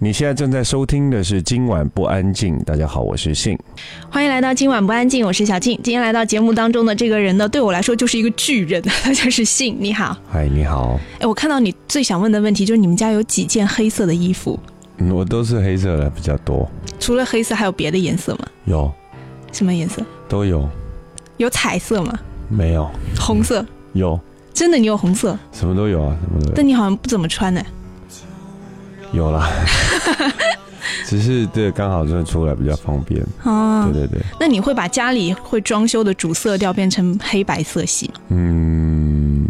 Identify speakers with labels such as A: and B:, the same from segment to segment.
A: 你现在正在收听的是《今晚不安静》。大家好，我是信。
B: 欢迎来到今晚不安静，我是小静。今天来到节目当中的这个人呢，对我来说就是一个巨人，他就是信。你好，
A: 嗨，你好。
B: 哎，我看到你最想问的问题就是你们家有几件黑色的衣服？
A: 嗯，我都是黑色的比较多。
B: 除了黑色，还有别的颜色吗？
A: 有。
B: 什么颜色？
A: 都有。
B: 有彩色吗？
A: 没有。
B: 红色？
A: 有。
B: 真的，你有红色？
A: 什么都有啊，什么都有。
B: 但你好像不怎么穿呢。
A: 有啦，只是对刚好这出来比较方便哦。对对对，
B: 那你会把家里会装修的主色调变成黑白色系吗？
A: 嗯，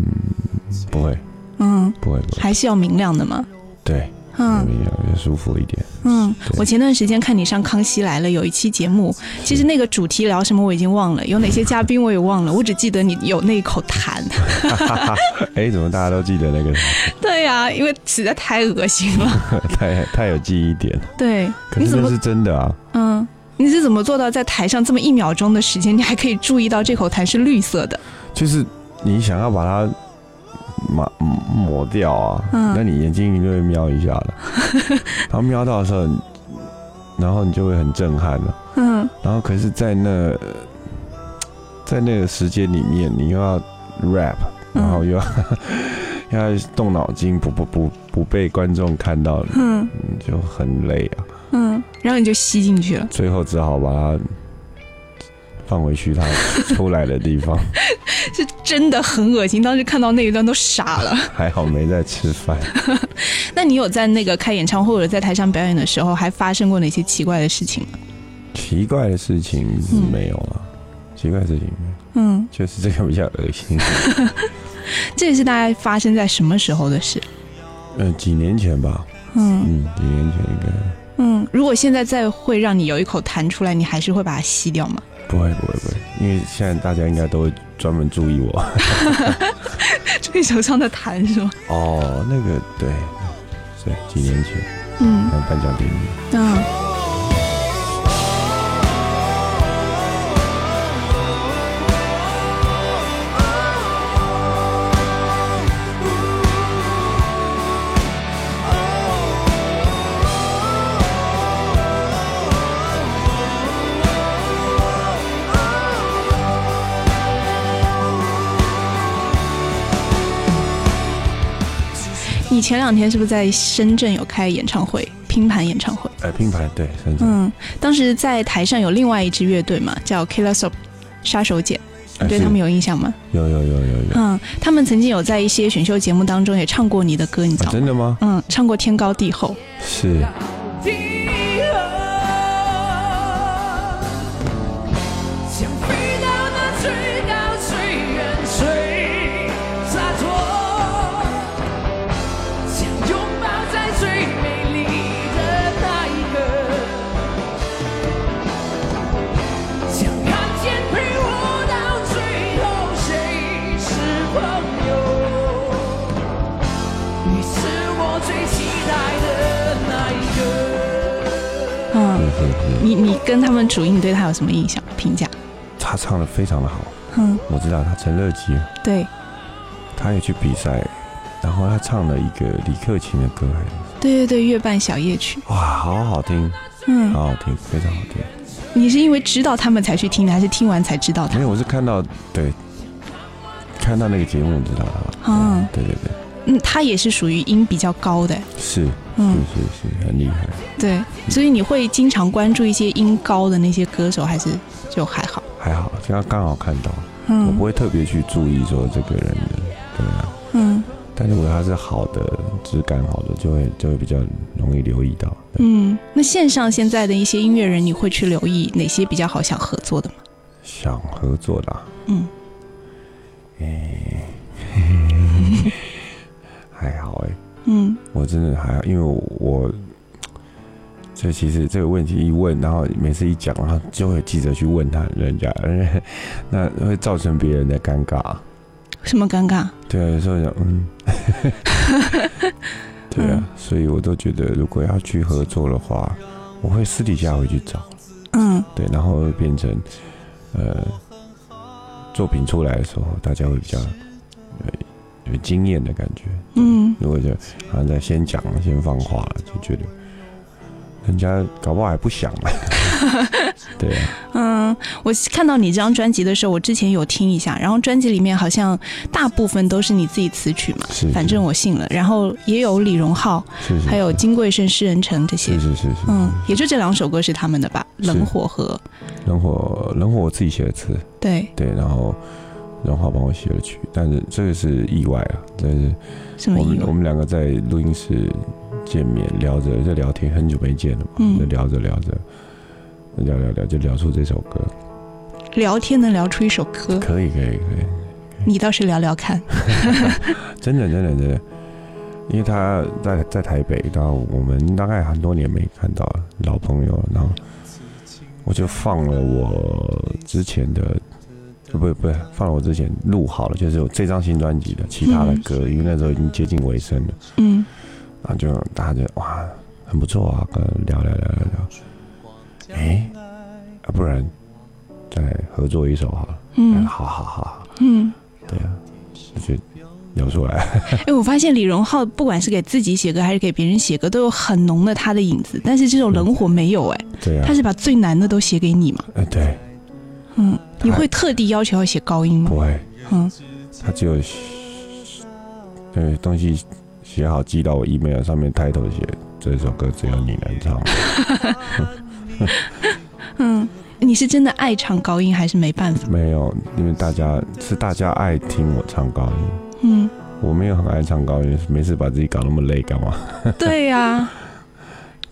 A: 不会。嗯，不会不会，
B: 还是要明亮的吗？
A: 对。嗯，要舒服一点。
B: 嗯，我前段时间看你上《康熙来了》有一期节目，其实那个主题聊什么我已经忘了，有哪些嘉宾我也忘了，我只记得你有那一口痰。
A: 哎，怎么大家都记得那个？
B: 对呀，因为实在太恶心了，
A: 太太有记忆点了。
B: 对，
A: 你怎么是真的啊？
B: 嗯，你是怎么做到在台上这么一秒钟的时间，你还可以注意到这口痰是绿色的？
A: 就是你想要把它。抹抹掉啊，那你眼睛就会瞄一下的，然后瞄到的时候，然后你就会很震撼了。嗯，然后可是，在那，在那个时间里面，你又要 rap，然后又要 要动脑筋，不不不不被观众看到，嗯，就很累啊。
B: 嗯，然后你就吸进去了，
A: 最后只好把它。放回去，他出来的地方
B: 是真的很恶心。当时看到那一段都傻了。
A: 还好没在吃饭。
B: 那你有在那个开演唱会或者在台上表演的时候，还发生过哪些奇怪的事情吗？
A: 奇怪的事情没有了。奇怪的事情，嗯，就是这个比较恶心。
B: 这也是大概发生在什么时候的事？
A: 嗯，几年前吧。嗯嗯，几年前应该。
B: 嗯，如果现在再会让你有一口痰出来，你还是会把它吸掉吗？
A: 不会不会不会，因为现在大家应该都会专门注意我，
B: 注意手上的痰是吗？
A: 哦，那个对，对，几年前，嗯，颁奖典礼，嗯。
B: 你前两天是不是在深圳有开演唱会，拼盘演唱会？
A: 哎，拼盘对，深圳。嗯，
B: 当时在台上有另外一支乐队嘛，叫 killer sop，杀手锏，你对他们有印象吗？
A: 有有有有有。嗯，
B: 他们曾经有在一些选秀节目当中也唱过你的歌，你知道吗？
A: 真的吗？
B: 嗯，唱过《天高地厚》。
A: 是。
B: 你你跟他们主音，你对他有什么印象？评价？
A: 他唱的非常的好，嗯，我知道他陈乐基，
B: 对，
A: 他也去比赛，然后他唱了一个李克勤的歌，
B: 对对对，月半小夜曲，
A: 哇，好好听，嗯，好好听，非常好听。
B: 你是因为知道他们才去听的，还是听完才知道的？
A: 没有，我是看到对，看到那个节目知道的，嗯，对对对。
B: 嗯，他也是属于音比较高的，
A: 是，嗯，是是很厉害。
B: 对，所以你会经常关注一些音高的那些歌手，还是就还好？
A: 还好，这样刚好看到，嗯，我不会特别去注意说这个人的，对啊，嗯，但是如果他是好的质感好的，就会就会比较容易留意到。
B: 嗯，那线上现在的一些音乐人，你会去留意哪些比较好想合作的吗？
A: 想合作的，嗯，哎。还好哎，嗯，我真的还好，因为我这其实这个问题一问，然后每次一讲，然后就会记者去问他人家，那会造成别人的尴尬。
B: 什么尴尬？
A: 对啊，有时候讲嗯，对啊，所以我都觉得，如果要去合作的话，我会私底下会去找，嗯，对，然后变成呃作品出来的时候，大家会比较。有惊艳的感觉，嗯，如果就好像在先讲先放话了，就觉得人家搞不好还不想呢。对啊，
B: 嗯，我看到你这张专辑的时候，我之前有听一下，然后专辑里面好像大部分都是你自己词曲嘛，
A: 是，
B: 反正我信了。然后也有李荣浩，
A: 是是，
B: 还有金贵生、诗人城这些，
A: 是是是是，
B: 嗯，也就这两首歌是他们的吧，《冷火》和《
A: 冷火》，《冷火》我自己写的词，
B: 对。
A: 对，然后荣浩帮我写了曲，但是这个是意外啊，但是
B: 什么意外？
A: 我们两个在录音室见面聊着在聊天，很久没见了嘛，就聊着聊着。聊聊聊，就聊出这首歌。
B: 聊天能聊出一首歌？
A: 可以可以可以。
B: 你倒是聊聊看。
A: 真的真的真的，因为他在在台北，然后我们大概很多年没看到老朋友，然后我就放了我之前的，不不不，放了我之前录好了，就是这张新专辑的其他的歌，因为那时候已经接近尾声了。嗯。然后就大家就哇，很不错啊，跟聊聊聊聊聊。哎，啊，不然再合作一首好了。嗯，好好好。嗯，对啊，就聊出来。
B: 哎，我发现李荣浩不管是给自己写歌还是给别人写歌，都有很浓的他的影子。但是这种冷火没有哎。
A: 对啊。
B: 他是把最难的都写给你嘛？
A: 哎，对。
B: 嗯，你会特地要求要写高音吗？
A: 不会。嗯，他只有呃东西写好寄到我 email 上面，抬头写这首歌只有你能唱。
B: 嗯，你是真的爱唱高音还是没办法？
A: 没有，因为大家是大家爱听我唱高音。嗯，我没有很爱唱高音，没事把自己搞那么累干嘛？
B: 对呀，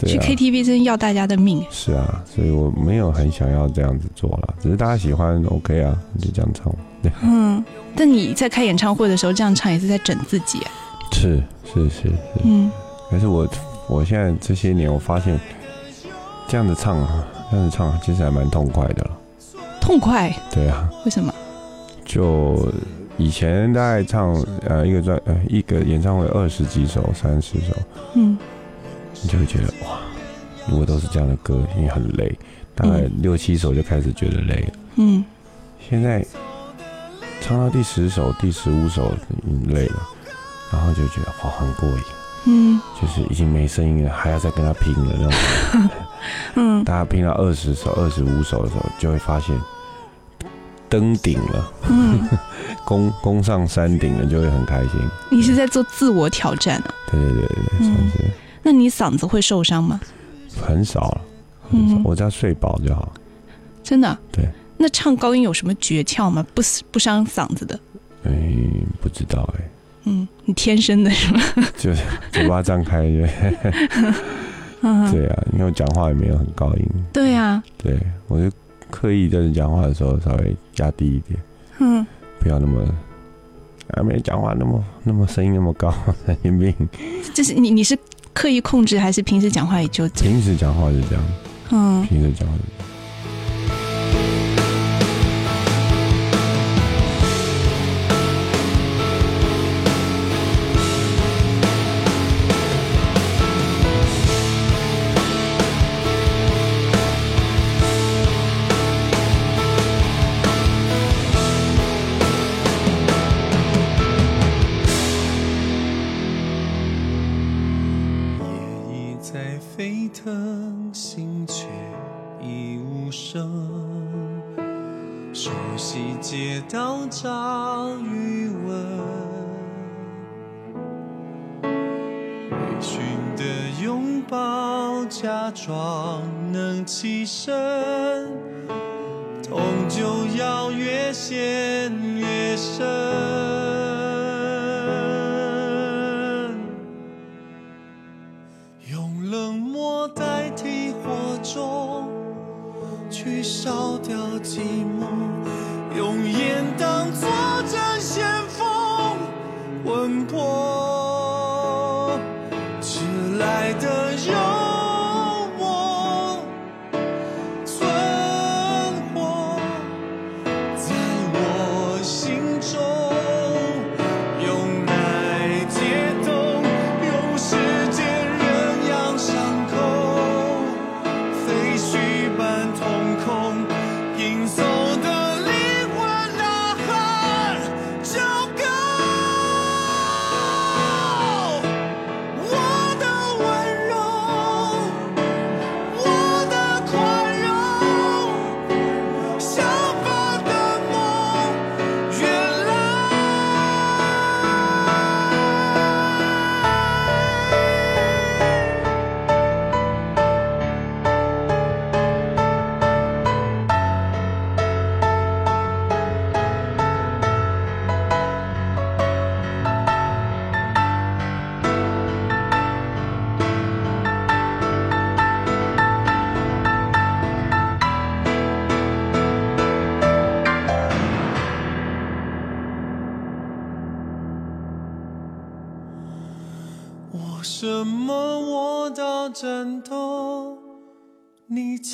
B: 去 KTV 真要大家的命。
A: 是啊，所以我没有很想要这样子做了，只是大家喜欢 OK 啊，就这样唱。
B: 嗯，但你在开演唱会的时候这样唱也是在整自己。
A: 是是是是，嗯，可是我我现在这些年我发现。这样子唱啊，这样子唱其实还蛮痛快的了。
B: 痛快？
A: 对啊。
B: 为什么？
A: 就以前大概唱呃一个专呃一个演唱会二十几首三十首，嗯，你就会觉得哇，如果都是这样的歌，因为很累，大概六七首就开始觉得累了。嗯。现在唱到第十首、第十五首累了，然后就觉得哇很过瘾。嗯。就是已经没声音了，还要再跟他拼了那种。嗯，大家拼到二十首、二十五首的时候，就会发现登顶了，嗯，攻攻上山顶了，就会很开心。
B: 你是在做自我挑战啊？
A: 对对对对，算是。
B: 那你嗓子会受伤吗？
A: 很少，嗯，我只要睡饱就好。
B: 真的？
A: 对。
B: 那唱高音有什么诀窍吗？不不伤嗓子的？
A: 哎，不知道哎。
B: 嗯，你天生的是吗？
A: 就是嘴巴张开。对啊，因为我讲话也没有很高音。
B: 对啊，
A: 对我就刻意在讲话的时候稍微压低一点，嗯，不要那么，啊，没讲话那么那么声音那么高，神经病。
B: 就是你你是刻意控制，还是平时讲话也就这样？
A: 平时讲话就这样，嗯，平时讲话。
C: 在沸腾心却已无声熟悉街道找余温微醺的拥抱假装能起身痛就要越陷越深烧掉寂寞。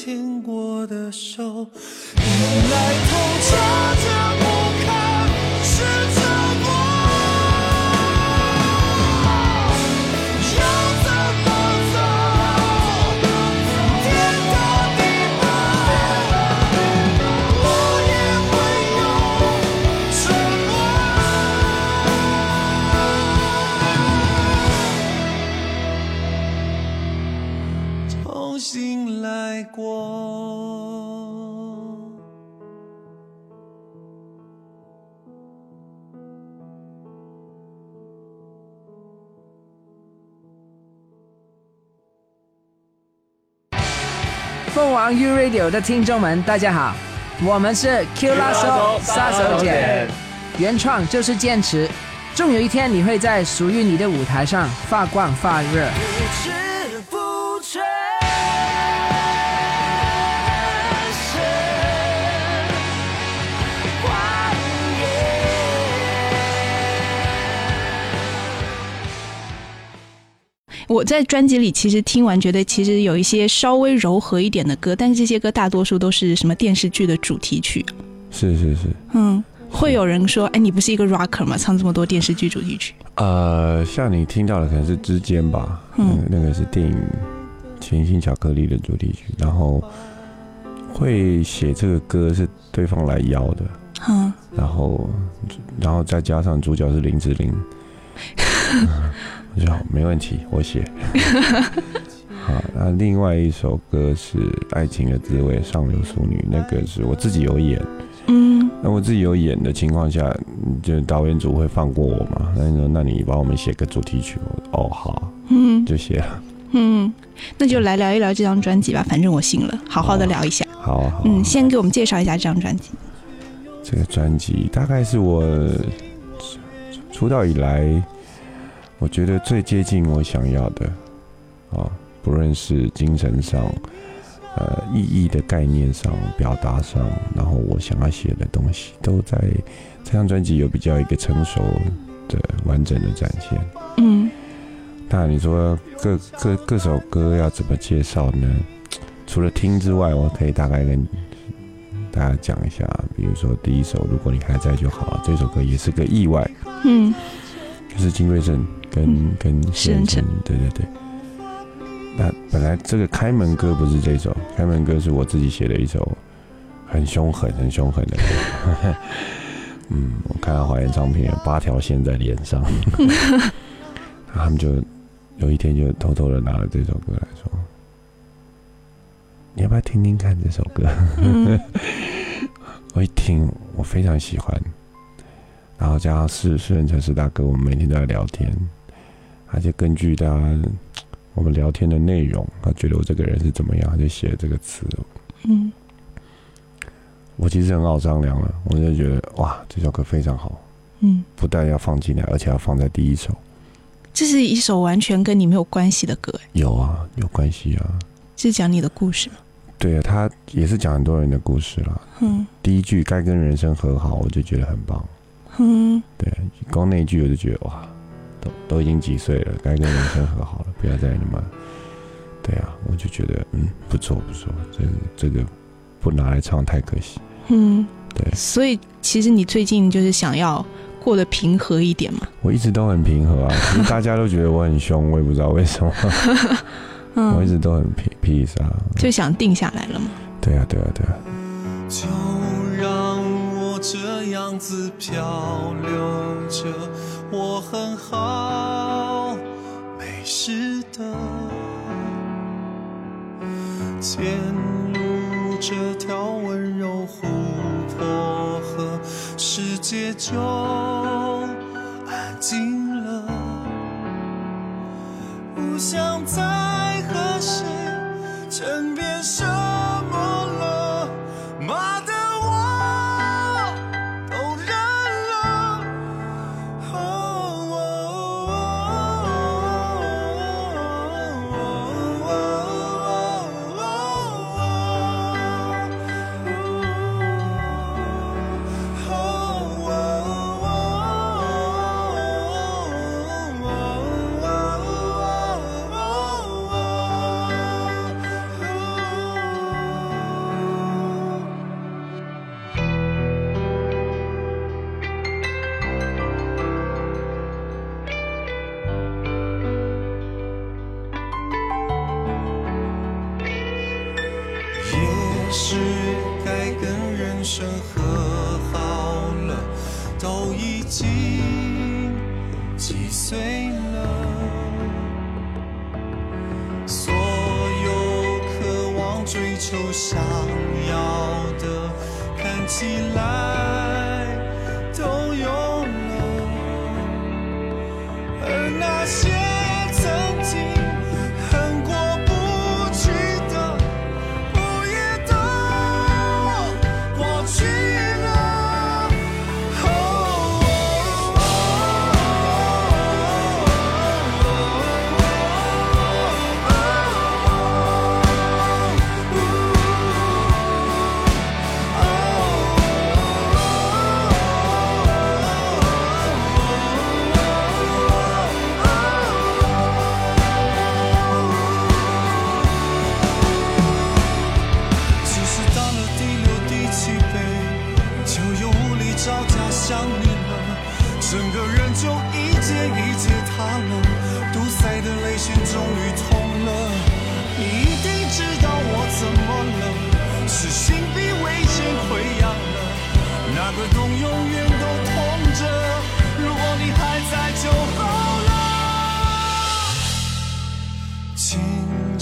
D: 牵过的手，原来凤凰 U Radio 的听众们，大家好，我们是 Q 拉手杀手锏，原创就是坚持，终有一天你会在属于你的舞台上发光发热。
B: 我在专辑里其实听完，觉得其实有一些稍微柔和一点的歌，但是这些歌大多数都是什么电视剧的主题曲。
A: 是是是。
B: 嗯，会有人说，哎，你不是一个 rocker 吗？唱这么多电视剧主题曲？
A: 呃，像你听到的可能是《之间》吧，嗯，那个是电影《甜心巧克力》的主题曲，然后会写这个歌是对方来邀的，嗯，然后然后再加上主角是林志玲。我好，没问题，我写。好，那另外一首歌是《爱情的滋味》，上流淑女，那个是我自己有演。嗯，那我自己有演的情况下，就导演组会放过我嘛？那你说，那你帮我们写个主题曲？哦，好，嗯，就写了。
B: 嗯，那就来聊一聊这张专辑吧，反正我信了，好好的聊一下。
A: 好，好，
B: 嗯，先给我们介绍一下这张专辑。
A: 这个专辑大概是我出道以来。我觉得最接近我想要的，啊，不论是精神上、呃意义的概念上、表达上，然后我想要写的东西，都在这张专辑有比较一个成熟的、完整的展现。嗯，那你说各各各首歌要怎么介绍呢？除了听之外，我可以大概跟大家讲一下，比如说第一首《如果你还在就好》，这首歌也是个意外。嗯，就是金瑞镇。跟跟
B: 先生，
A: 对对对。那本来这个开门歌不是这首，开门歌是我自己写的一首很凶狠、很凶狠的歌。嗯，我看到华研唱片有八条线在脸上，他们就有一天就偷偷的拿了这首歌来说：“你要不要听听看这首歌？”我一听，我非常喜欢。然后加上四四人城市大哥，我们每天都在聊天。他就根据他我们聊天的内容，他觉得我这个人是怎么样，他就写了这个词。嗯，我其实很好商量了，我就觉得哇，这首歌非常好。嗯，不但要放进来，而且要放在第一首。
B: 这是一首完全跟你没有关系的歌。
A: 有啊，有关系啊。
B: 是讲你的故事吗？
A: 对啊，他也是讲很多人的故事啦。嗯，第一句该跟人生和好，我就觉得很棒。嗯，对，光那一句我就觉得哇。都都已经几岁了，该跟男生和好了，不要再那么……对啊，我就觉得嗯，不错不错，这这个不拿来唱太可惜。嗯，对。
B: 所以其实你最近就是想要过得平和一点嘛？
A: 我一直都很平和啊，大家都觉得我很凶，我也不知道为什么。嗯我一直都很平 peace 啊，
B: 就想定下来了嘛。
A: 对啊，对啊，对啊。
C: 就让我这样子漂流着。我很好，没事的。潜入这条温柔湖泊河，世界就安静了。不想再和谁争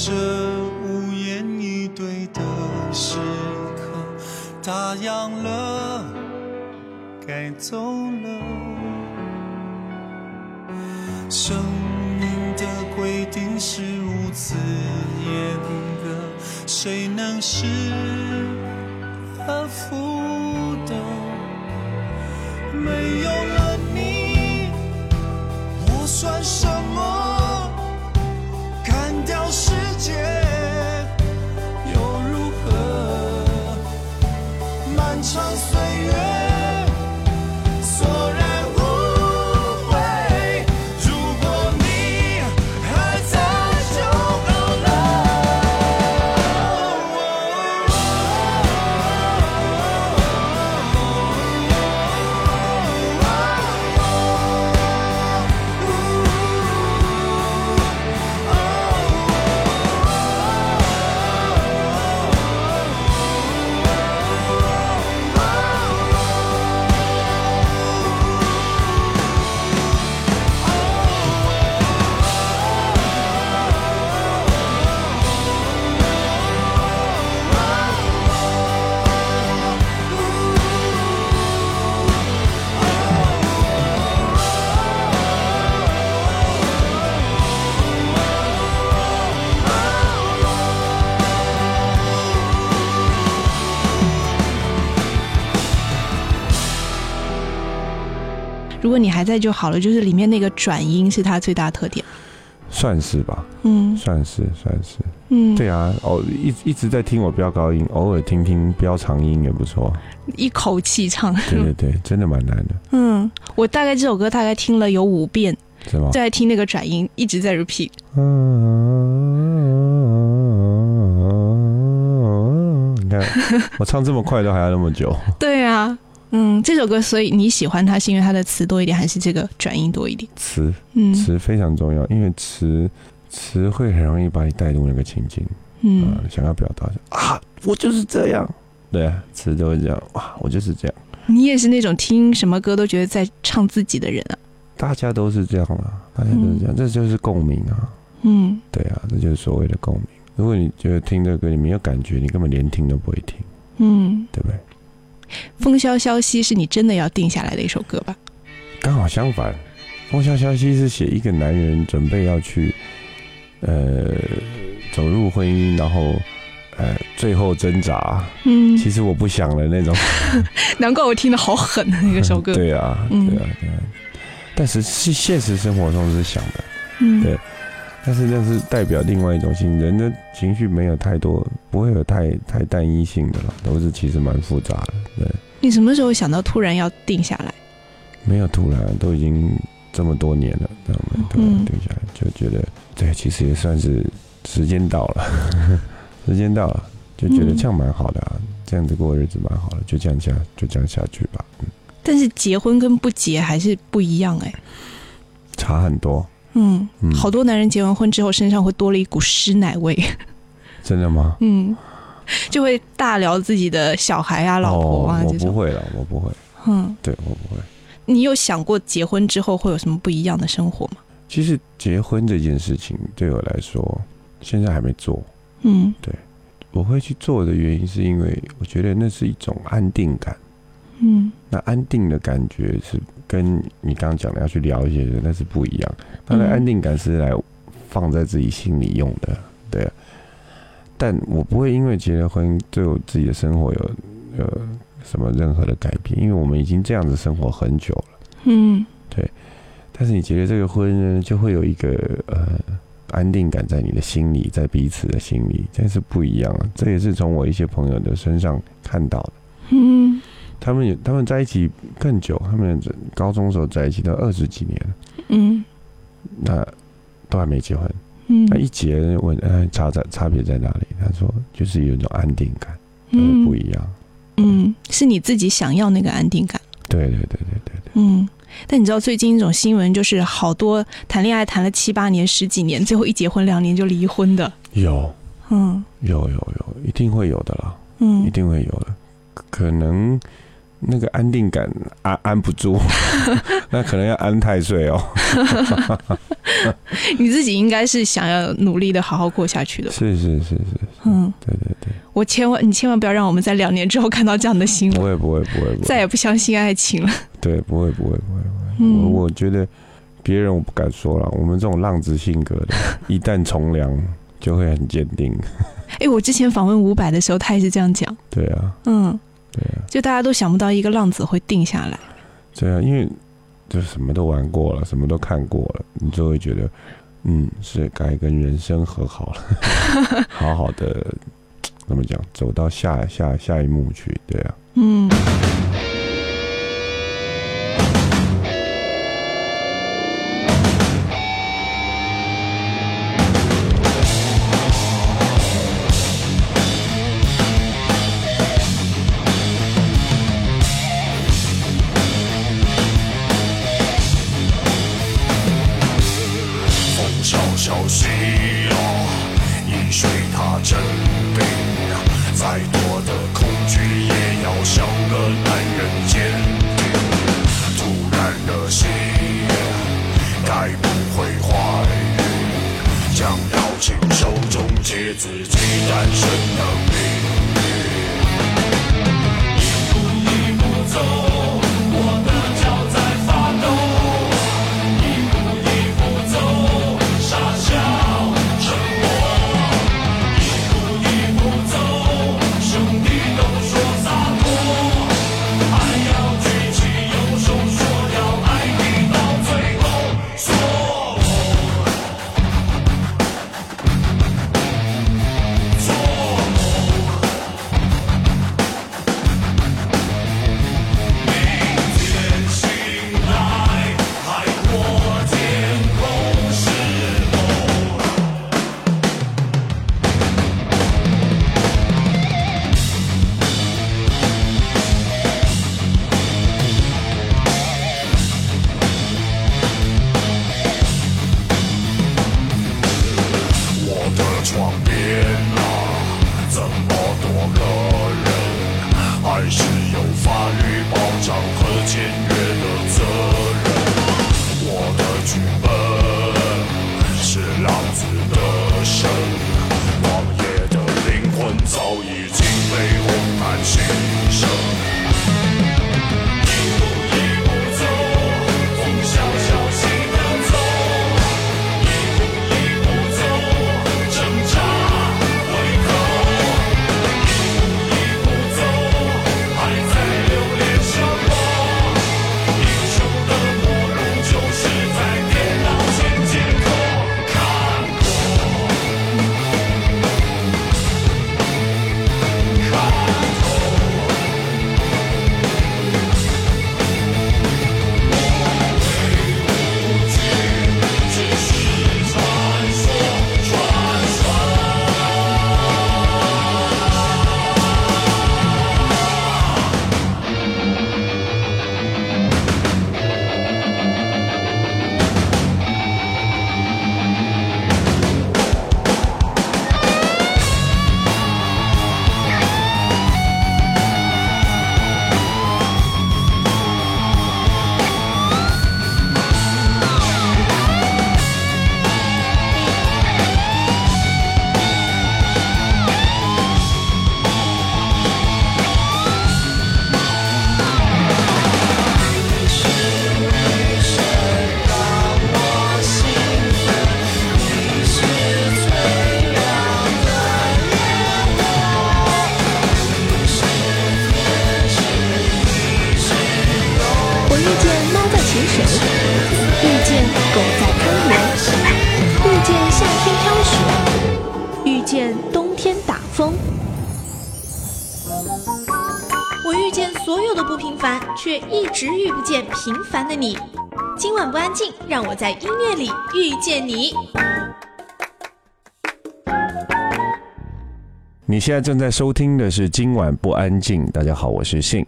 C: 这无言以对的时刻，打烊了，该走了。生命的规定是如此严格，谁能是呵服的？没有了你，我算什么？如果你还在就好
B: 了，就是里面那个转音是它最大特点。
A: 算是吧，
B: 嗯
A: 算是算是。
B: 嗯，
A: 对啊，哦，一一直在听我飙高音，偶尔听听飙长音也不错。
B: 一口气唱。
A: 对对对，真的蛮难的，
B: 嗯，我大概这首歌大概听了有五遍，
A: 是吗？
B: 在听那个转音，一直在 repeat。
A: 嗯，你看我唱这么快都还要那么久，
B: 对啊，嗯，这首歌所以你喜欢它是因为它的词多一点，还是这个转音多一点？
A: 词
B: 嗯
A: 词非常重要，因为词词会很容易把你带入那个情境，
B: 嗯
A: 啊，想要表达就啊，我就是这样，对啊，词都会这样，哇，我就是这样，
B: 你也是那种听什么歌都觉得在唱自己的人啊。
A: 大家都是这样啊，大家都是这样，这就是共鸣啊，
B: 嗯
A: 对啊，这就是所谓的共鸣。如果你觉得听这个歌你没有感觉，你根本连听都不会听，
B: 嗯，
A: 对不对？
B: 风萧萧兮是你真的要定下来的一首歌吧？
A: 刚好相反，《风萧萧兮》是写一个男人准备要去，呃，走入婚姻，然后，呃，最后挣扎。
B: 嗯，
A: 其实我不想了那种。
B: 难怪我听的好狠的那个首歌。
A: 对啊，
B: 嗯
A: 对啊，对啊。但是是现实生活中是想的，
B: 嗯，
A: 对但是那是代表另外一种性，人的情绪没有太多，不会有太太单一性的了，都是其实蛮复杂的。对，
B: 你什么时候想到突然要定下来？
A: 没有突然，都已经这么多年了，这样的突然
B: 嗯
A: 定下来，就觉得对，其实也算是时间到了，时间到了，就觉得
B: 嗯
A: 这样蛮好的啊，这样子过日子蛮好的，就这样下，就这样下去吧，嗯
B: 但是结婚跟不结还是不一样哎、
A: 差很多，
B: 嗯，
A: 嗯，
B: 好多男人结完婚之后身上会多了一股湿奶味。
A: 真的吗？
B: 嗯，
E: 就会大聊自己的小孩啊、老婆啊
A: 我。不会了，我不会，
E: 嗯，
A: 对我不会。
E: 你有想过结婚之后会有什么不一样的生活吗？
A: 其实结婚这件事情对我来说，现在还没做。
E: 嗯对
A: 我会去做的原因，是因为我觉得那是一种安定感。
E: 嗯
A: 那安定的感觉是跟你刚刚讲的要去聊一些人那是不一样。他的
E: 嗯
A: 安定感是来放在自己心里用的，对啊。但我不会因为结了婚对我自己的生活有呃什么任何的改变，因为我们已经这样子生活很久了。
E: 嗯对
A: 但是你结了这个婚呢，就会有一个呃安定感在你的心里，在彼此的心里，这是不一样啊。这也是从我一些朋友的身上看到的。
E: 嗯
A: 他们也他们在一起更久，他们高中时候在一起都二十几年了，
E: 嗯
A: 那都还没结婚。
E: 嗯
A: 那一结问，呃，差在差别在哪里？他说就是有一种安定感，都
E: 嗯
A: 不一样。
E: 嗯，是你自己想要那个安定感。
A: 对对对对对对，
E: 嗯，但你知道最近一种新闻，就是好多谈恋爱谈了七八年、十几年，最后一结婚两年就离婚的。
A: 有
E: 嗯
A: 有有有，一定会有的啦，嗯一
E: 嗯
A: 定会有的。可可能那个安定感安安不住，那可能要安太岁哦。
E: 你自己应该是想要努力的好好过下去的。
A: 是是是是，
E: 嗯，
A: 对对对，
E: 我千万你千万不要让我们在两年之后看到这样的新闻，
A: 不会不会不会
E: 再也不相信爱情了。
A: 对不会不会不会不会。
E: 嗯
A: 我我觉得别人我不敢说了，我们这种浪子性格的，一旦从良就会很坚定。
E: 哎，我之前访问伍佰的时候，他也是这样讲。
A: 对啊，
E: 嗯，
A: 对啊，
E: 就大家都想不到一个浪子会定下来。
A: 对啊，因为就什么都玩过了，什么都看过了，你就会觉得，嗯，是该跟人生和好了，好好的怎么讲，走到下下下一幕去。对啊，
E: 嗯。
F: 的你。今晚不安静，让我在音乐里遇见你。
A: 你现在正在收听的是《今晚不安静》。大家好，我是信，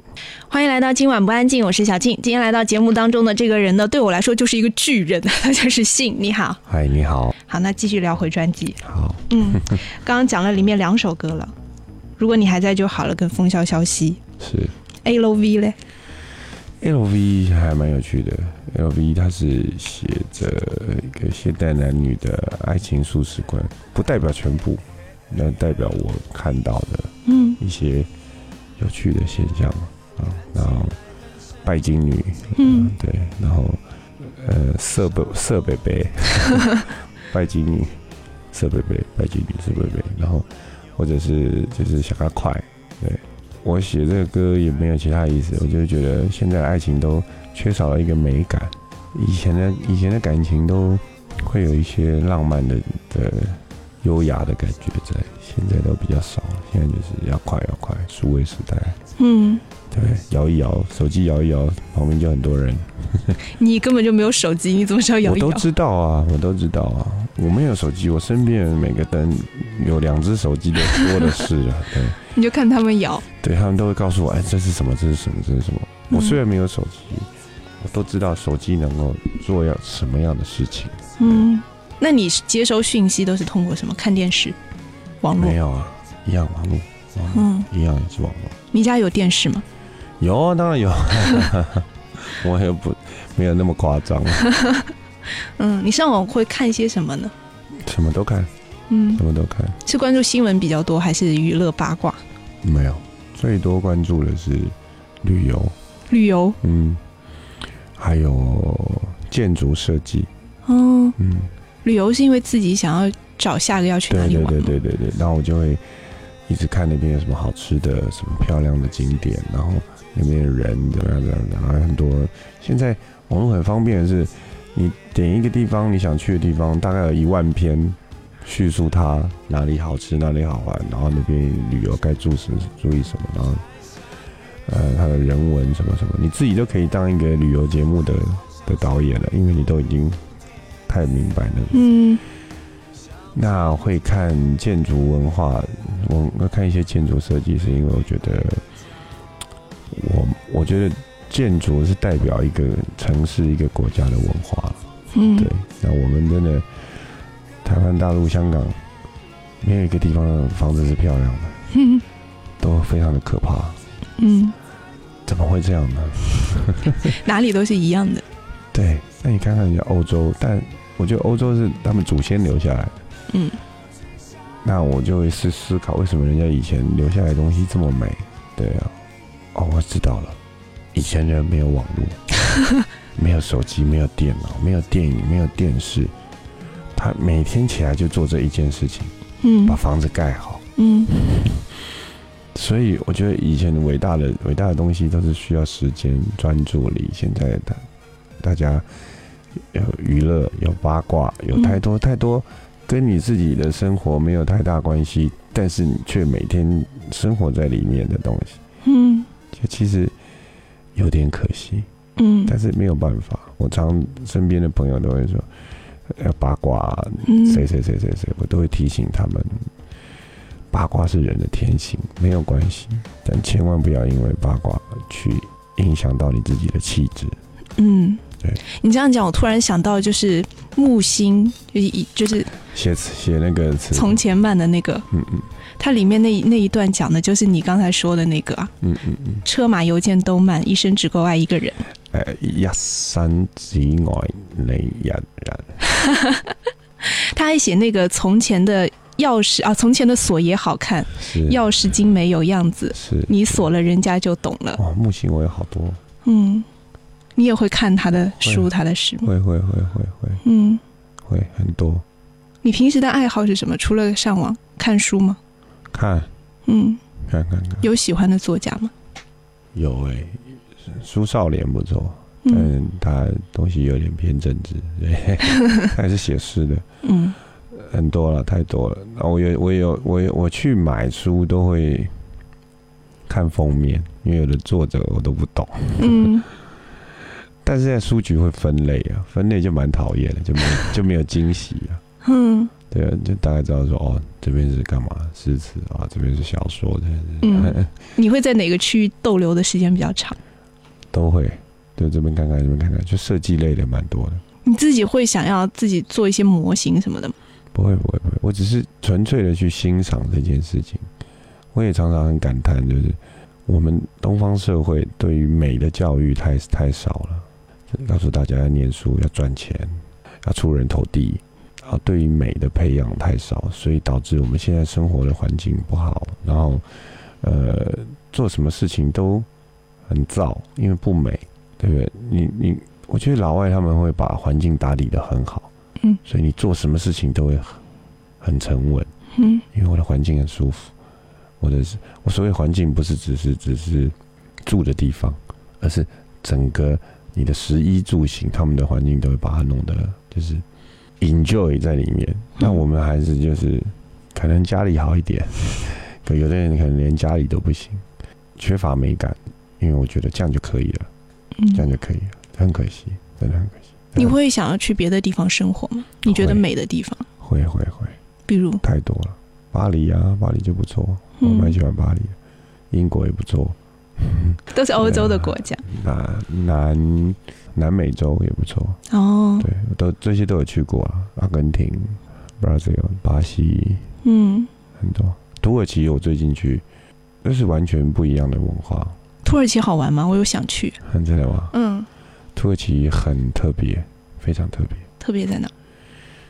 B: 欢迎来到《今晚不安静》，我是小静。今天来到节目当中的这个人呢，对我来说就是一个巨人，他 就是信。你好，
A: 嗨，你好，
B: 好，那继续聊回专辑。
A: 好，
B: 嗯，刚刚讲了里面两首歌了，如果你还在就好了，跟风萧萧兮
A: 是
B: A L V 嘞
A: ，L V 还蛮有趣的，L V 它是写着一个现代男女的爱情素食观，不代表全部。那代表我看到的，嗯，一些有趣的现象啊，然后拜金女，嗯，对，然后呃色贝色贝贝，拜金女，色贝贝，拜金女，色贝贝，然后或者是就是想要快，对我写这个歌也没有其他意思，我就觉得现在爱情都缺少了一个美感，以前的以前的感情都会有一些浪漫的的。优雅的感觉在现在都比较少，现在就是要快要快，数位时代。嗯，对，摇一摇手机，摇一摇，旁边就很多人。
B: 你根本就没有手机，你怎么知道摇一摇？
A: 我都知道啊，我都知道啊。我没有手机，我身边人每个灯有两只手机的多的是啊。对，
B: 你就看他们摇，
A: 对他们都会告诉我，哎，这是什么？这是什么？这是什么？我虽然没有手机，我都知道手机能够做要什么样的事情。嗯。
B: 那你接收讯息都是通过什么？看电视、网络？
A: 没有啊，一样网络，嗯，一样也是网络。
B: 你家有电视吗？
A: 有啊，当然有。我也不没有那么夸张。
B: 嗯，你上网会看一些什么呢？
A: 什么都看，嗯，什么都看。
B: 是关注新闻比较多，还是娱乐八卦？
A: 没有，最多关注的是旅游。
B: 旅游？
A: 嗯，还有建筑设计。哦，
B: 嗯。旅游是因为自己想要找下个要去哪里玩
A: 对对对对对对，然后我就会一直看那边有什么好吃的、什么漂亮的景点，然后那边的人怎么样怎么样，然后很多。现在网络很方便的是，你点一个地方你想去的地方，大概有一万篇叙述它哪里好吃、哪里好玩，然后那边旅游该注什么、注意什么，然后呃它的人文什么什么，你自己都可以当一个旅游节目的的导演了，因为你都已经。太明白了。嗯，那会看建筑文化，我我看一些建筑设计，是因为我觉得，我我觉得建筑是代表一个城市、一个国家的文化。嗯，对。那我们真的，台湾、大陆、香港，没有一个地方的房子是漂亮的，嗯，都非常的可怕。嗯，怎么会这样呢？
B: 哪里都是一样的。
A: 对，那你看看人家欧洲，但。我觉得欧洲是他们祖先留下来的，嗯，那我就会思思考，为什么人家以前留下来的东西这么美？对啊，哦，我知道了，以前人没有网络，没有手机，没有电脑，没有电影，没有电视，他每天起来就做这一件事情，嗯，把房子盖好，嗯，所以我觉得以前伟大的伟大的东西都是需要时间专注力，现在的大家。有娱乐，有八卦，有太多太多跟你自己的生活没有太大关系，但是你却每天生活在里面的东西，嗯，就其实有点可惜，嗯，但是没有办法。我常身边的朋友都会说要八卦，谁谁谁谁谁，我都会提醒他们，八卦是人的天性，没有关系，但千万不要因为八卦去影响到你自己的气质，嗯。对。
B: 你这样讲，我突然想到，就是木星，就是一就是
A: 写写那个词，
B: 从前慢的那个，嗯嗯，它里面那那一段讲的就是你刚才说的那个啊，嗯嗯嗯，车马邮件都慢，一生只够爱一个人，
A: 呃，一生只爱你一人，
B: 他还写那个从前的钥匙啊，从前的锁也好看，钥匙精美有样子，
A: 是
B: 你锁了，人家就懂了。
A: 哇，木心我有好多，嗯。
B: 你也会看他的书，他的诗
A: 吗？会会会会会，嗯，会很多。
B: 你平时的爱好是什么？除了上网看书吗？
A: 看，嗯，看看看。
B: 有喜欢的作家吗？
A: 有哎，苏少莲不错，但他东西有点偏政治，对，还是写诗的。嗯，很多了，太多了。然后我有，我有，我有，我去买书都会看封面，因为有的作者我都不懂。嗯。但是在书局会分类啊，分类就蛮讨厌的，就没就没有惊喜啊。嗯。对啊，就大概知道说哦，这边是干嘛？诗词啊，这边是小说的。
B: 嗯。你会在哪个区域逗留的时间比较长？
A: 都会，对这边看看，这边看看，就设计类的蛮多的。
B: 你自己会想要自己做一些模型什么的吗？
A: 不会，不会，不会。我只是纯粹的去欣赏这件事情。我也常常很感叹，就是我们东方社会对于美的教育太太少了。告诉大家要念书，要赚钱，要出人头地。啊，对于美的培养太少，所以导致我们现在生活的环境不好。然后，呃，做什么事情都很燥，因为不美，对不对？你你。我觉得老外他们会把环境打理的很好，嗯，所以你做什么事情都会很沉稳，嗯，因为我的环境很舒服。我的我所谓环境不是只是只是住的地方，而是整个你的食衣住行，他们的环境都会把它弄得就是 enjoy 在里面。那我们还是就是可能家里好一点，可有的人可能连家里都不行，缺乏美感。因为我觉得这样就可以了，这样就可以了。很可惜，真的很可惜。
B: 你会想要去别的地方生活吗？你觉得美的地方？
A: 会会会。
B: 比如？
A: 太多了，巴黎啊，巴黎就不错，我蛮喜欢巴黎的。英国也不错，
B: 都是欧洲的国家。
A: 南南南美洲也不错哦。对，都这些都有去过啊，阿根廷、Brazil、巴西，嗯，很多。土耳其我最近去，那是完全不一样的文化。
B: 土耳其好玩吗？我有想去。
A: 很真的吗？嗯。土耳其很特别，非常特别。
B: 特别在哪？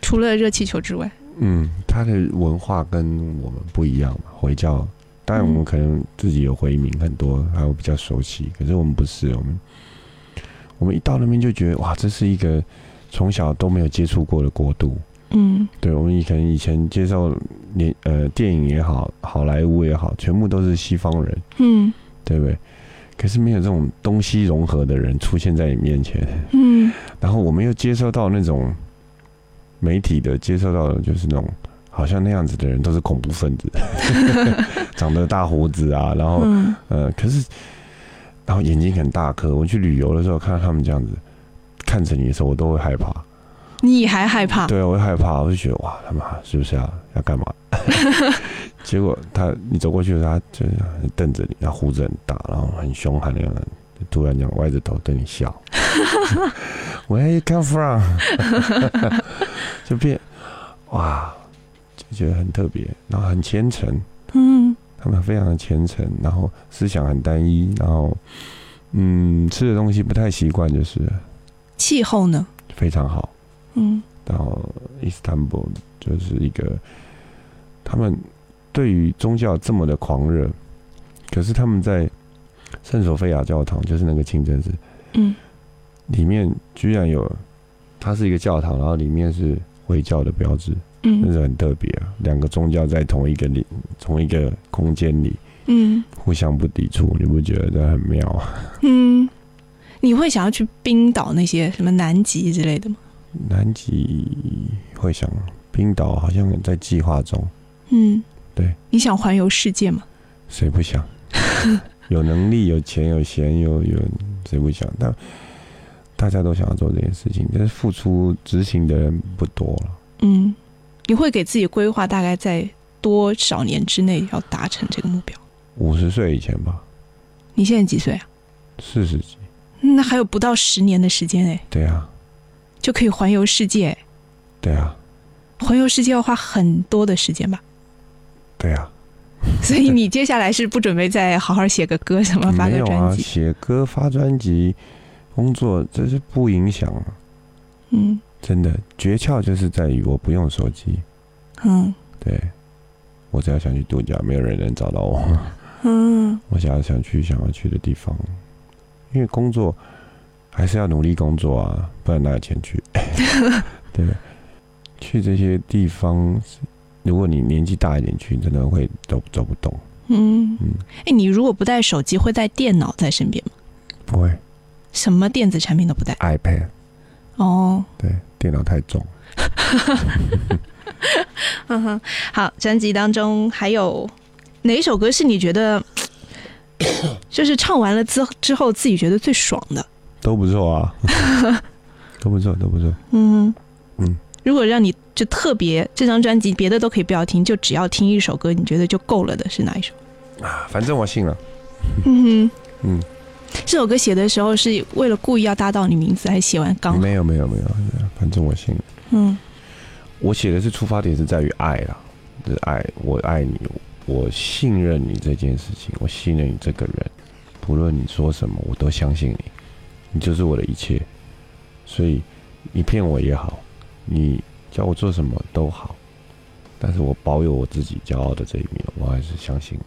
B: 除了热气球之外，
A: 嗯，它的文化跟我们不一样嘛。回教，当然我们可能自己有回民很多，还有比较熟悉。可是我们不是，我们我们一到那边就觉得哇，这是一个从小都没有接触过的国度。嗯，对，我们以前以前接受连呃电影也好，好莱坞也好，全部都是西方人。嗯，对不对？可是没有这种东西融合的人出现在你面前，嗯，然后我们又接受到那种媒体的接受到的，就是那种好像那样子的人都是恐怖分子，长得大胡子啊，然后呃，可是然后眼睛很大颗。我去旅游的时候看到他们这样子看着你的时候，我都会害怕。
B: 你还害怕？
A: 对，我会害怕，我就觉得哇，他妈是不是要要干嘛？结果他，你走过去的时候，他就瞪着你，他胡子很大，然后很凶悍的样子，突然这样歪着头对你笑。Where you come from？就变哇，就觉得很特别，然后很虔诚。嗯，他们非常的虔诚，然后思想很单一，然后嗯，吃的东西不太习惯，就是
B: 气候呢
A: 非常好。嗯，然后伊斯坦布就是一个他们。对于宗教这么的狂热，可是他们在圣索菲亚教堂，就是那个清真寺，嗯，里面居然有，它是一个教堂，然后里面是回教的标志，嗯，那是很特别啊。两个宗教在同一个里，同一个空间里，嗯，互相不抵触，你不觉得这很妙啊？嗯，
B: 你会想要去冰岛那些什么南极之类的吗？
A: 南极会想，冰岛好像在计划中，嗯。对，
B: 你想环游世界吗？
A: 谁不想？有能力、有钱、有闲、有有，谁不想？但大家都想要做这件事情，但是付出执行的人不多了。嗯，
B: 你会给自己规划大概在多少年之内要达成这个目标？
A: 五十岁以前吧。
B: 你现在几岁啊？
A: 四十几。
B: 那还有不到十年的时间哎。
A: 对啊。
B: 就可以环游世界。
A: 对啊。
B: 环游世界要花很多的时间吧？
A: 对啊，
B: 所以你接下来是不准备再好好写个歌什么发个专辑？
A: 写歌发专辑，工作这是不影响。嗯，真的诀窍就是在于我不用手机。嗯，对，我只要想去度假，没有人能找到我。嗯，我想要想去想要去的地方，因为工作还是要努力工作啊，不然哪有钱去？对，去这些地方。如果你年纪大一点去，真的会走走不动。嗯
B: 嗯，哎，你如果不带手机，会带电脑在身边吗？
A: 不会。
B: 什么电子产品都不带
A: ？iPad。哦。对，电脑太重。
B: 嗯哼，好，专辑当中还有哪一首歌是你觉得 就是唱完了之之后自己觉得最爽的？
A: 都不错啊，都不错，都不错。
B: 嗯
A: 嗯，
B: 如果让你就特别这张专辑别的都可以不要听，就只要听一首歌，你觉得就够了的是哪一首？
A: 啊，反正我信了。
B: 嗯哼，
A: 嗯，
B: 这首歌写的时候是为了故意要搭到你名字，还是写完刚好？
A: 没有没有没有，反正我信了。
B: 嗯，
A: 我写的是出发点是在于爱啦，是爱，我爱你，我信任你这件事情，我信任你这个人，不论你说什么，我都相信你，你就是我的一切。所以你骗我也好，你叫我做什么都好，但是我保有我自己骄傲的这一面，我还是相信你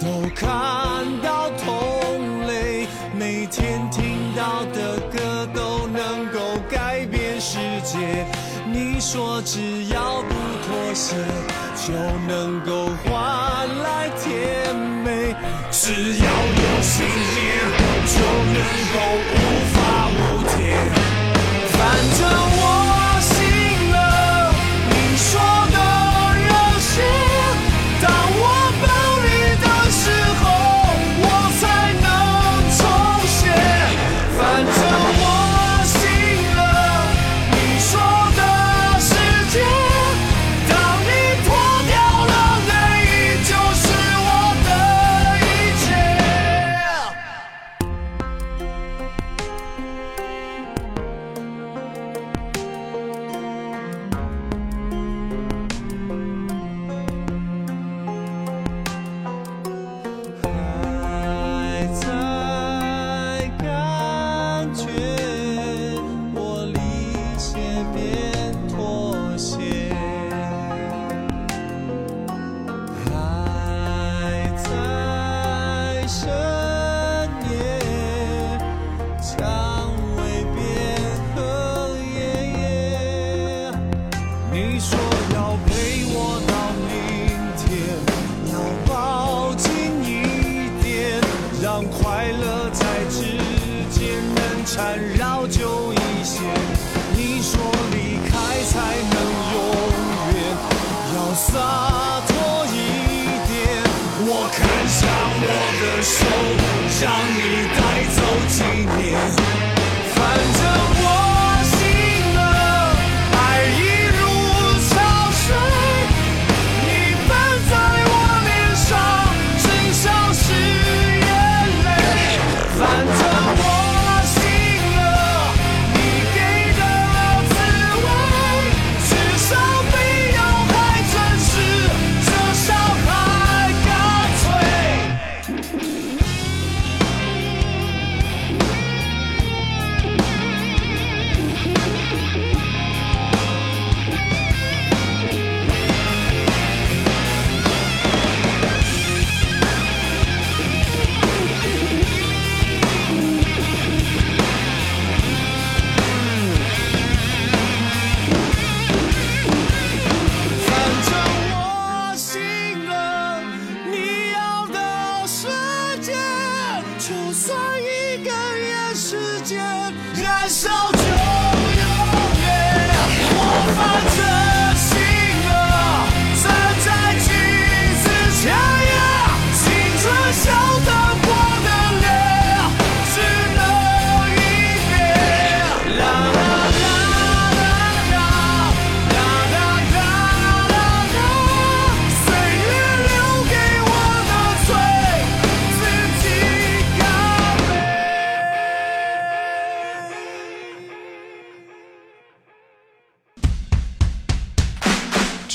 C: 都看到同类，每天听到的歌都能够改变世界。你说只要不妥协，就能够换来甜美。只要有信念，就能我砍下我的手，让你带走纪念。反正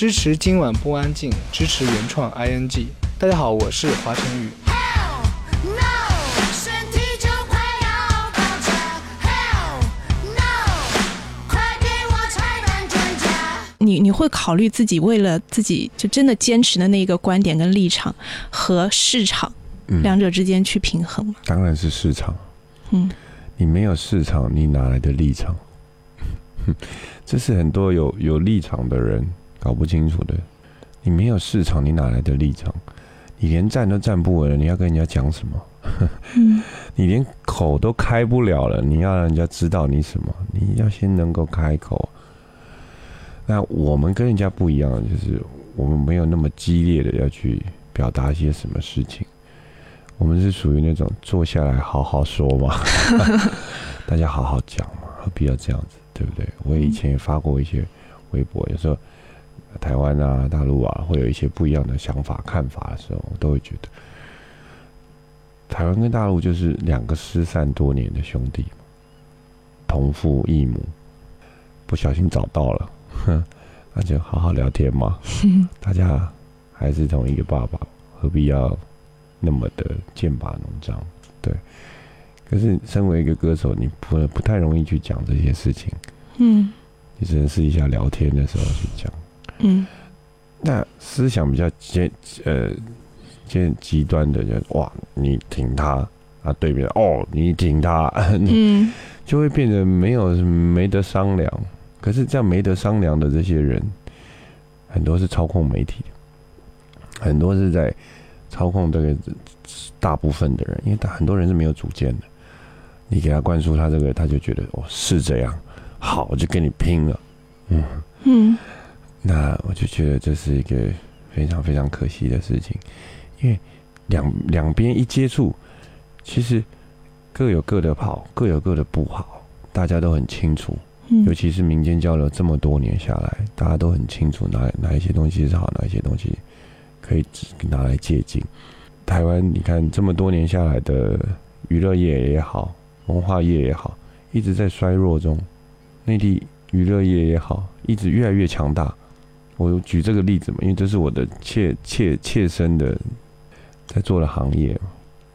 G: 支持今晚不安静，支持原创 ing。大大家好，我是华晨宇。
B: 你你会考虑自己为了自己就真的坚持的那个观点跟立场和市场两者之间去平衡吗？
A: 当然是市场。嗯，你没有市场，你哪来的立场？这是很多有有立场的人搞不清楚的。你没有市场，你哪来的立场？你连站都站不稳了，你要跟人家讲什么？你连口都开不了了，你要让人家知道你什么？你要先能够开口。那我们跟人家不一样，就是我们没有那么激烈的要去表达一些什么事情，我们是属于那种坐下来好好说嘛，大家好好讲嘛，何必要这样子，对不对？我以前也发过一些微博，有时候台湾啊、大陆啊，会有一些不一样的想法、看法的时候，我都会觉得，台湾跟大陆就是两个失散多年的兄弟，同父异母，不小心找到了。哼，那就好好聊天嘛。大家还是同一个爸爸，何必要那么的剑拔弩张？对。可是身为一个歌手，你不不太容易去讲这些事情。嗯。你只能试一下聊天的时候去讲。嗯。那思想比较尖呃尖极端的，人哇，你挺他啊，对面哦，你挺他，嗯，就会变得没有没得商量。可是这样没得商量的这些人，很多是操控媒体，很多是在操控这个大部分的人，因为他很多人是没有主见的。你给他灌输他这个，他就觉得哦是这样，好我就跟你拼了。嗯嗯，那我就觉得这是一个非常非常可惜的事情，因为两两边一接触，其实各有各的好，各有各的不好，大家都很清楚。尤其是民间交流这么多年下来，大家都很清楚哪哪一些东西是好，哪一些东西可以拿来借鉴。台湾，你看这么多年下来的娱乐业也好，文化业也好，一直在衰弱中。内地娱乐业也好，一直越来越强大。我举这个例子嘛，因为这是我的切切切身的在做的行业。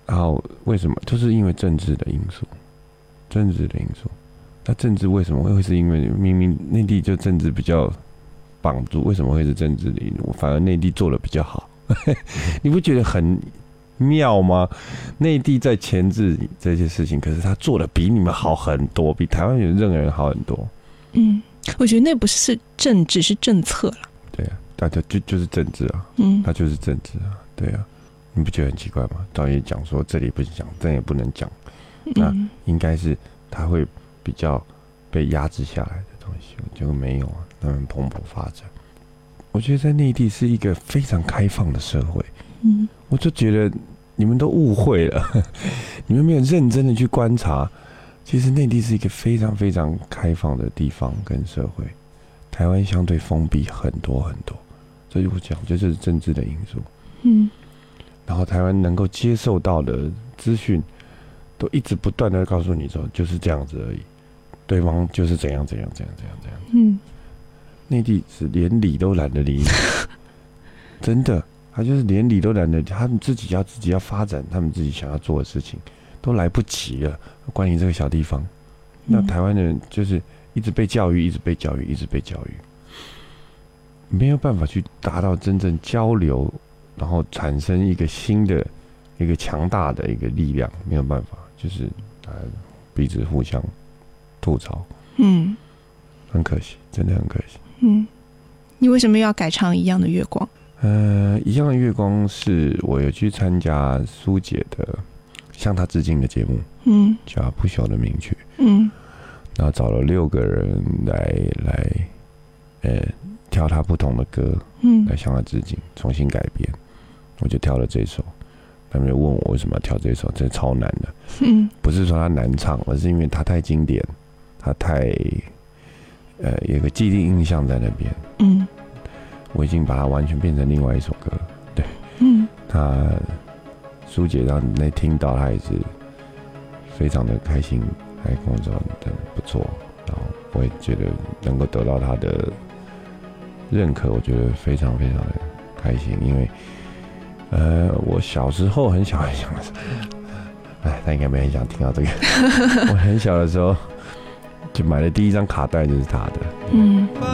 A: 然后为什么？就是因为政治的因素，政治的因素。那政治为什么会是因为明明内地就政治比较绑住，为什么会是政治的因素？反而内地做的比较好，你不觉得很妙吗？内地在前置这些事情，可是他做的比你们好很多，比台湾人任何人好很多。
B: 嗯，我觉得那不是政治，是政策了。
A: 对啊，大家就就是政治啊，嗯，他就是政治啊，对啊，你不觉得很奇怪吗？导演讲说这里不讲，这也不能讲，那应该是他会。比较被压制下来的东西，结果没有啊，他们蓬勃发展。我觉得在内地是一个非常开放的社会，嗯，我就觉得你们都误会了，你们没有认真的去观察，其实内地是一个非常非常开放的地方跟社会，台湾相对封闭很多很多，所以我讲这就是政治的因素，嗯，然后台湾能够接受到的资讯，都一直不断的告诉你说就是这样子而已。对方就是怎样怎样怎样怎样怎样。嗯，内地是连理都懒得理，真的，他就是连理都懒得，他们自己要自己要发展他们自己想要做的事情，都来不及了。关于这个小地方，那台湾的人就是一直被教育，一直被教育，一直被教育，没有办法去达到真正交流，然后产生一个新的、一个强大的一个力量，没有办法，就是呃彼此互相。吐槽，嗯，很可惜，真的很可惜。嗯，
B: 你为什么要改唱《一样的月光》？
A: 呃，《一样的月光》是我有去参加苏姐的向她致敬的节目，嗯，叫《不朽的名曲》，嗯，然后找了六个人来来，呃，挑他不同的歌，嗯，来向他致敬，重新改编，我就挑了这首。他们就问我为什么要挑这首，真的超难的，嗯，不是说它难唱，而是因为它太经典。它太，呃，有个既定印象在那边。嗯，我已经把它完全变成另外一首歌。对，嗯，他苏姐让那听到，他也是非常的开心，还跟我说的不错。然后我也觉得能够得到他的认可，我觉得非常非常的开心，因为呃，我小时候很小很小的时候，哎，他应该没很想听到这个。我很小的时候就买的第一张卡带就是他的。
B: 嗯，
C: 白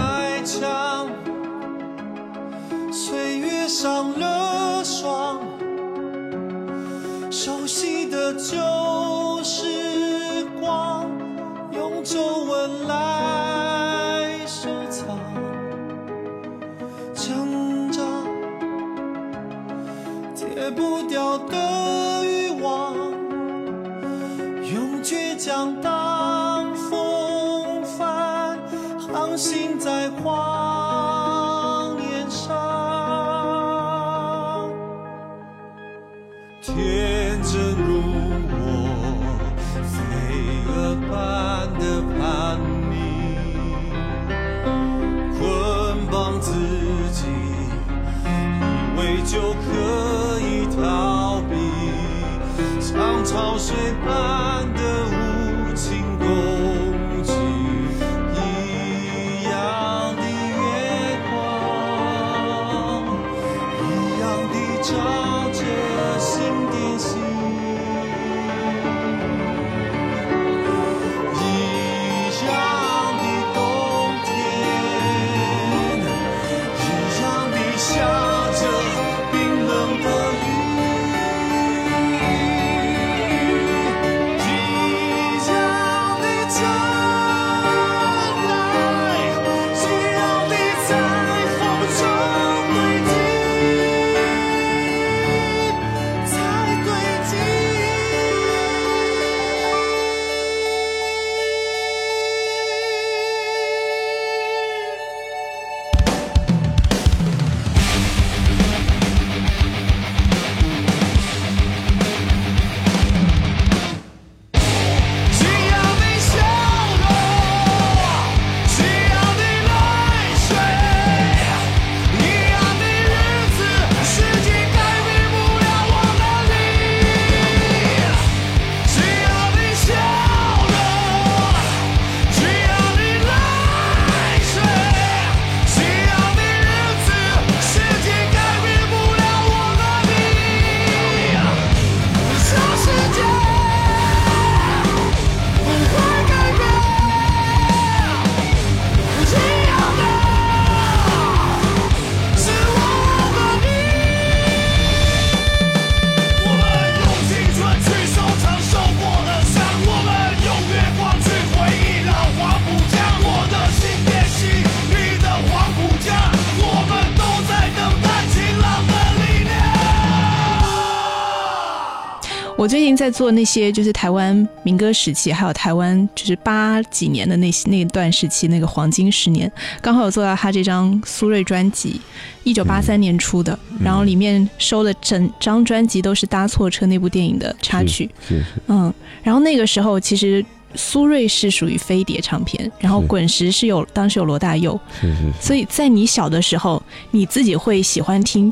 B: 近在做那些就是台湾民歌时期，还有台湾就是八几年的那些那段时期那个黄金十年，刚好有做到他这张苏芮专辑，一九八三年出的，然后里面收的整张专辑都是《搭错车》那部电影的插曲，
A: 是是
B: 嗯，然后那个时候其实苏芮是属于飞碟唱片，然后滚石是有当时有罗大佑，
A: 是是是，
B: 所以在你小的时候，你自己会喜欢听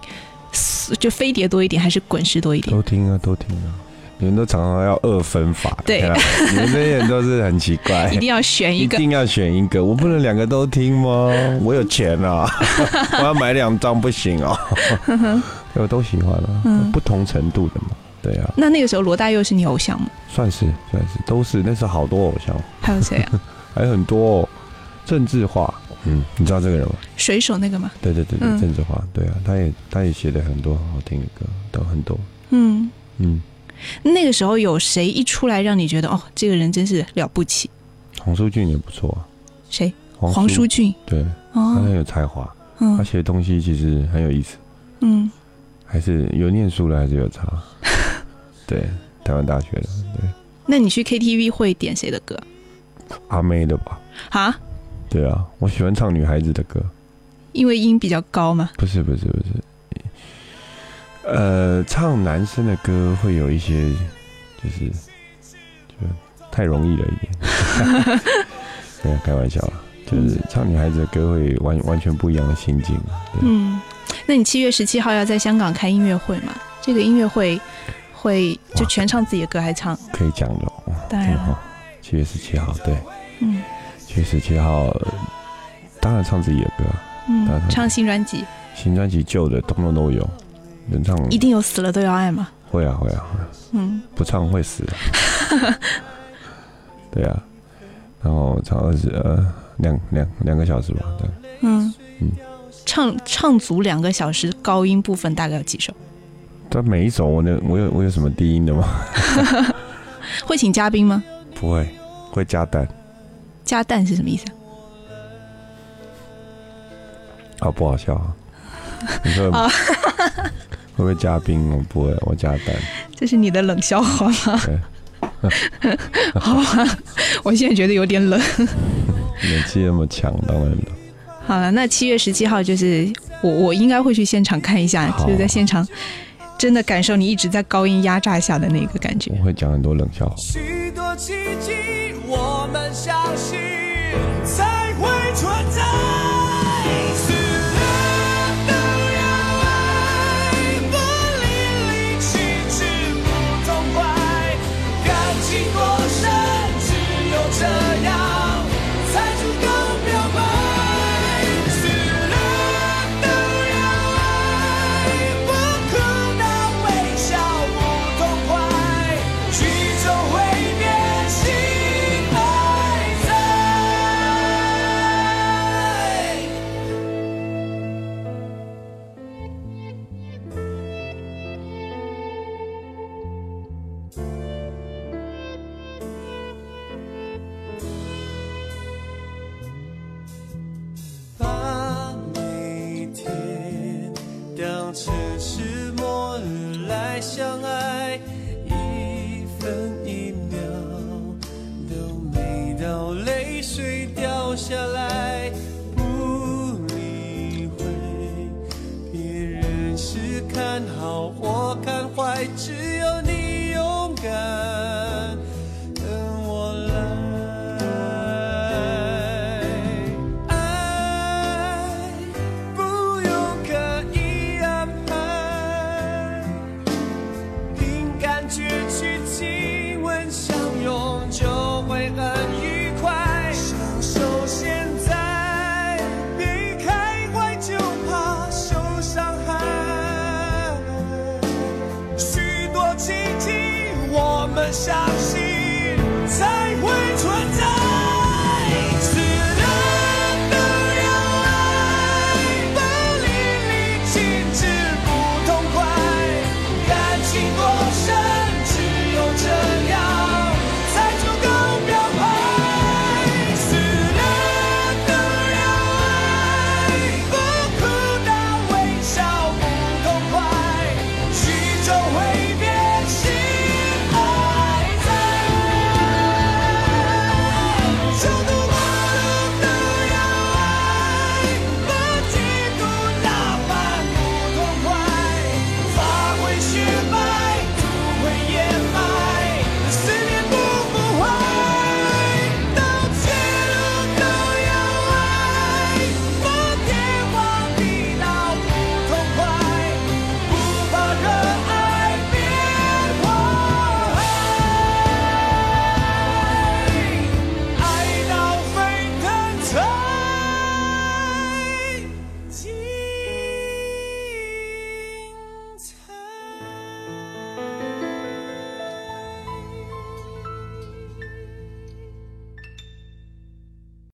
B: 苏就飞碟多一点，还是滚石多一点？
A: 都听啊都听啊。你们都常常要二分法，
B: 对
A: 啊你们这些人都是很奇怪，
B: 一定要选一个。
A: 一定要选一个，我不能两个都听吗？我有钱啊，我要买两张不行哦。对我都喜欢啊，
B: 嗯
A: 不同程度的嘛。对啊，
B: 那那个时候罗大佑是你偶像吗？
A: 算是算是都是，那时候好多偶像，
B: 还有谁啊？
A: 还有很多、哦、政治化。嗯，你知道这个人吗？
B: 水手那个吗？
A: 对对对对，
B: 嗯
A: 政治化。对啊，他也他也写了很多好听的歌，都很多。
B: 嗯，
A: 嗯，
B: 那个时候有谁一出来让你觉得哦，这个人真是了不起？
A: 黄舒骏也不错啊。
B: 谁？黄舒骏。
A: 对，哦他很
B: 哦，
A: 有才华，他
B: 嗯
A: 写的东西其实很有意思，
B: 嗯，
A: 还是有念书的，还是有差。对，台湾大学的，对，
B: 那你去 KTV 会点谁的歌
A: 阿妹的吧？
B: 啊？
A: 对啊，我喜欢唱女孩子的歌，
B: 因为音比较高嘛。
A: 不是不是不是，呃，唱男生的歌会有一些，就是就太容易了一点。对啊，开玩笑啦，就是唱女孩子的歌会完完全不一样的心境
B: 嗯，那你七月十七号要在香港开音乐会嘛？这个音乐会会就全唱自己的歌，还唱？
A: 可以讲的哦。
B: 当然了，
A: 七月十七号，对，
B: 嗯
A: 七月十七号，呃当然唱自己的歌啊，
B: 嗯，唱新专辑。
A: 新专辑旧的通通都有。能唱
B: 一定有死了都要爱吗？
A: 会啊会啊嗯，不唱会死。对啊，然后唱二十呃两两两个小时吧，对。嗯
B: 嗯，唱唱足两个小时，高音部分大概有几首？
A: 但每一首我那我有我有什么低音的吗？
B: 会请嘉宾吗？
A: 不会，会加蛋。
B: 加蛋是什么意思？
A: 好不好笑啊？你说 会不会加冰？我不会，我加蛋。
B: 这是你的冷笑话吗？好吧，我现在觉得有点冷。
A: 冷气那么强，当然了。
B: 好了，那七月十七号就是我，我应该会去现场看一下，就是在现场真的感受你一直在高音压榨下的那个感觉。
A: 我会讲很多冷笑话。
C: 许多奇迹我们相信才会存在。